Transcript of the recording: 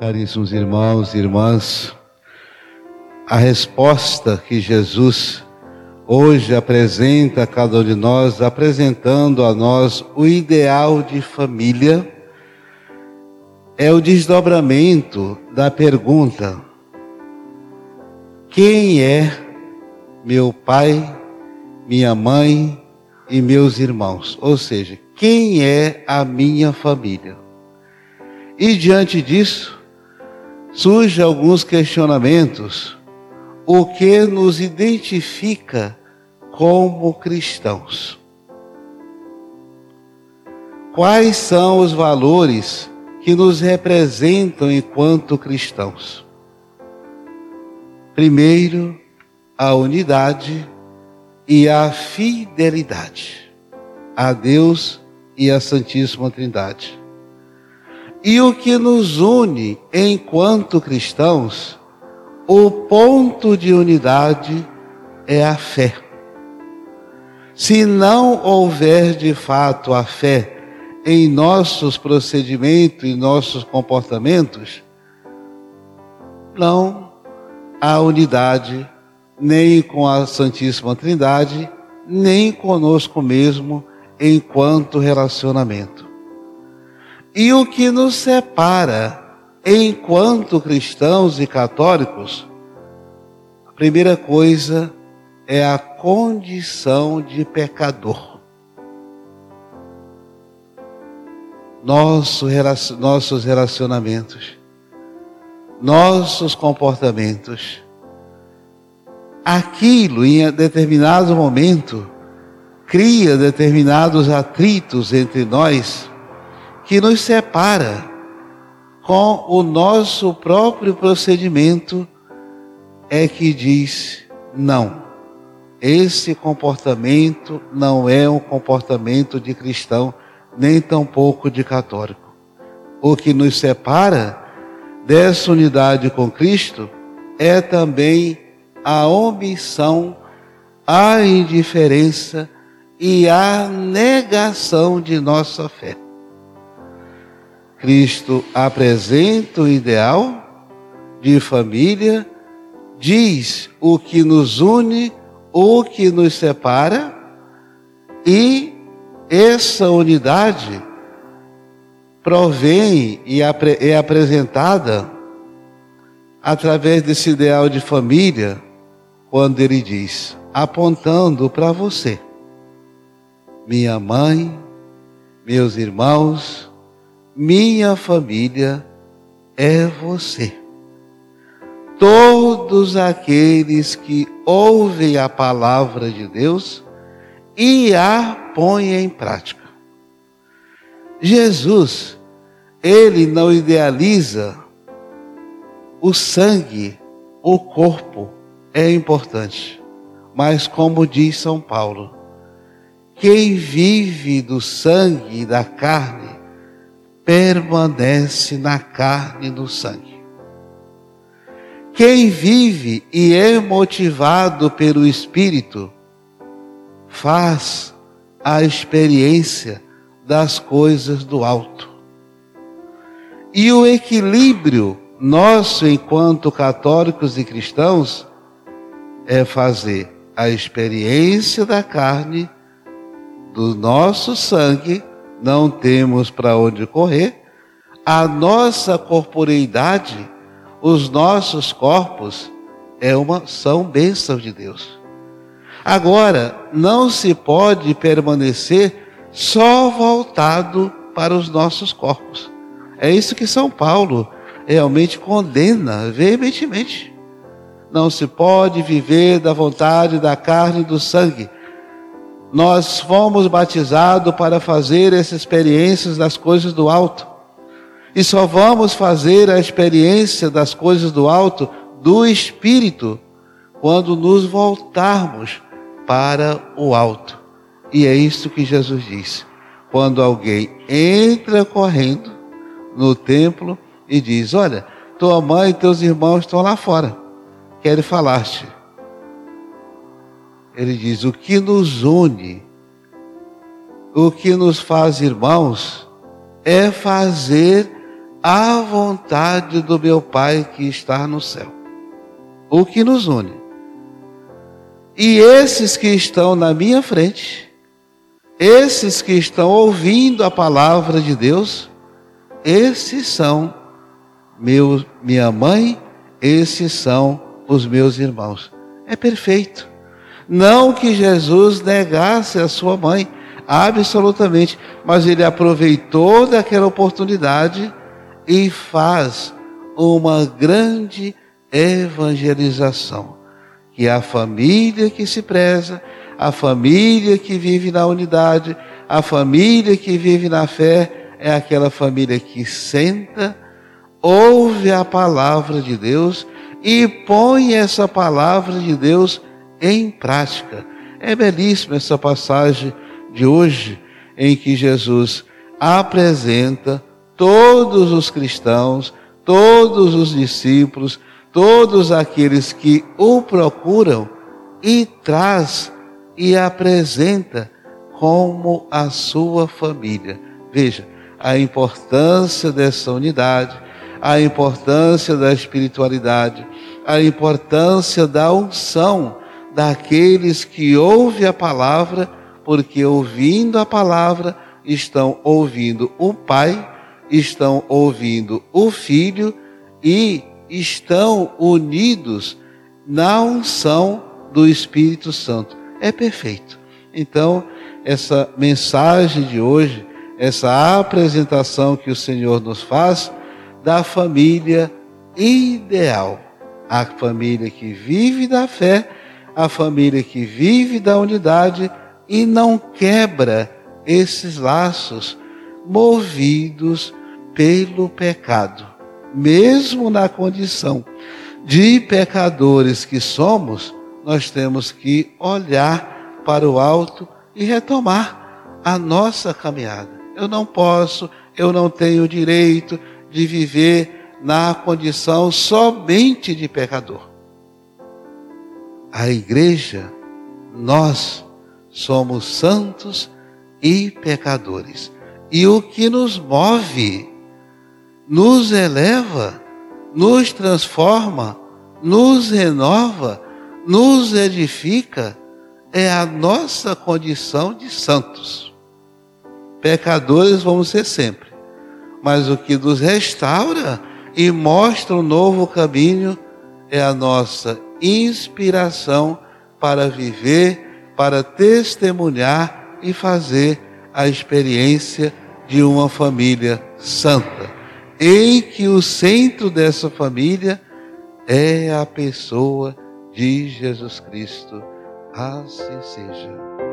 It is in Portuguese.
Caríssimos irmãos e irmãs, a resposta que Jesus hoje apresenta a cada um de nós, apresentando a nós o ideal de família, é o desdobramento da pergunta: quem é meu pai, minha mãe e meus irmãos? Ou seja, quem é a minha família? E diante disso, surgem alguns questionamentos. O que nos identifica como cristãos? Quais são os valores que nos representam enquanto cristãos? Primeiro, a unidade e a fidelidade a Deus e à Santíssima Trindade. E o que nos une enquanto cristãos, o ponto de unidade é a fé. Se não houver de fato a fé em nossos procedimentos e nossos comportamentos, não há unidade nem com a Santíssima Trindade, nem conosco mesmo enquanto relacionamento. E o que nos separa enquanto cristãos e católicos, a primeira coisa é a condição de pecador. Nosso, nossos relacionamentos, nossos comportamentos, aquilo em determinado momento cria determinados atritos entre nós que nos separa com o nosso próprio procedimento é que diz não. Esse comportamento não é um comportamento de cristão, nem tampouco de católico. O que nos separa dessa unidade com Cristo é também a omissão, a indiferença e a negação de nossa fé. Cristo apresenta o ideal de família, diz o que nos une, o que nos separa, e essa unidade provém e é apresentada através desse ideal de família, quando ele diz, apontando para você, minha mãe, meus irmãos, minha família é você. Todos aqueles que ouvem a palavra de Deus e a põem em prática. Jesus, ele não idealiza o sangue, o corpo é importante, mas como diz São Paulo, quem vive do sangue e da carne permanece na carne e no sangue. Quem vive e é motivado pelo Espírito faz a experiência das coisas do alto. E o equilíbrio nosso enquanto católicos e cristãos é fazer a experiência da carne, do nosso sangue não temos para onde correr, a nossa corporeidade, os nossos corpos, é uma, são bênçãos de Deus. Agora, não se pode permanecer só voltado para os nossos corpos. É isso que São Paulo realmente condena veementemente. Não se pode viver da vontade da carne e do sangue, nós fomos batizados para fazer essas experiências das coisas do alto. E só vamos fazer a experiência das coisas do alto do Espírito quando nos voltarmos para o alto. E é isso que Jesus disse. Quando alguém entra correndo no templo e diz: Olha, tua mãe e teus irmãos estão lá fora, querem falar-te. Ele diz: o que nos une, o que nos faz irmãos, é fazer a vontade do meu Pai que está no céu. O que nos une. E esses que estão na minha frente, esses que estão ouvindo a palavra de Deus, esses são meu, minha mãe, esses são os meus irmãos. É perfeito. Não que Jesus negasse a sua mãe, absolutamente, mas ele aproveitou daquela oportunidade e faz uma grande evangelização. Que a família que se preza, a família que vive na unidade, a família que vive na fé, é aquela família que senta, ouve a palavra de Deus e põe essa palavra de Deus em prática. É belíssima essa passagem de hoje em que Jesus apresenta todos os cristãos, todos os discípulos, todos aqueles que o procuram e traz e apresenta como a sua família. Veja a importância dessa unidade, a importância da espiritualidade, a importância da unção daqueles que ouvem a palavra, porque ouvindo a palavra estão ouvindo o Pai, estão ouvindo o Filho e estão unidos na unção do Espírito Santo. É perfeito. Então, essa mensagem de hoje, essa apresentação que o Senhor nos faz da família ideal, a família que vive da fé a família que vive da unidade e não quebra esses laços movidos pelo pecado. Mesmo na condição de pecadores que somos, nós temos que olhar para o alto e retomar a nossa caminhada. Eu não posso, eu não tenho direito de viver na condição somente de pecador a igreja, nós somos santos e pecadores. E o que nos move, nos eleva, nos transforma, nos renova, nos edifica, é a nossa condição de santos. Pecadores vamos ser sempre, mas o que nos restaura e mostra um novo caminho é a nossa inspiração para viver, para testemunhar e fazer a experiência de uma família santa, em que o centro dessa família é a pessoa de Jesus Cristo. Assim seja.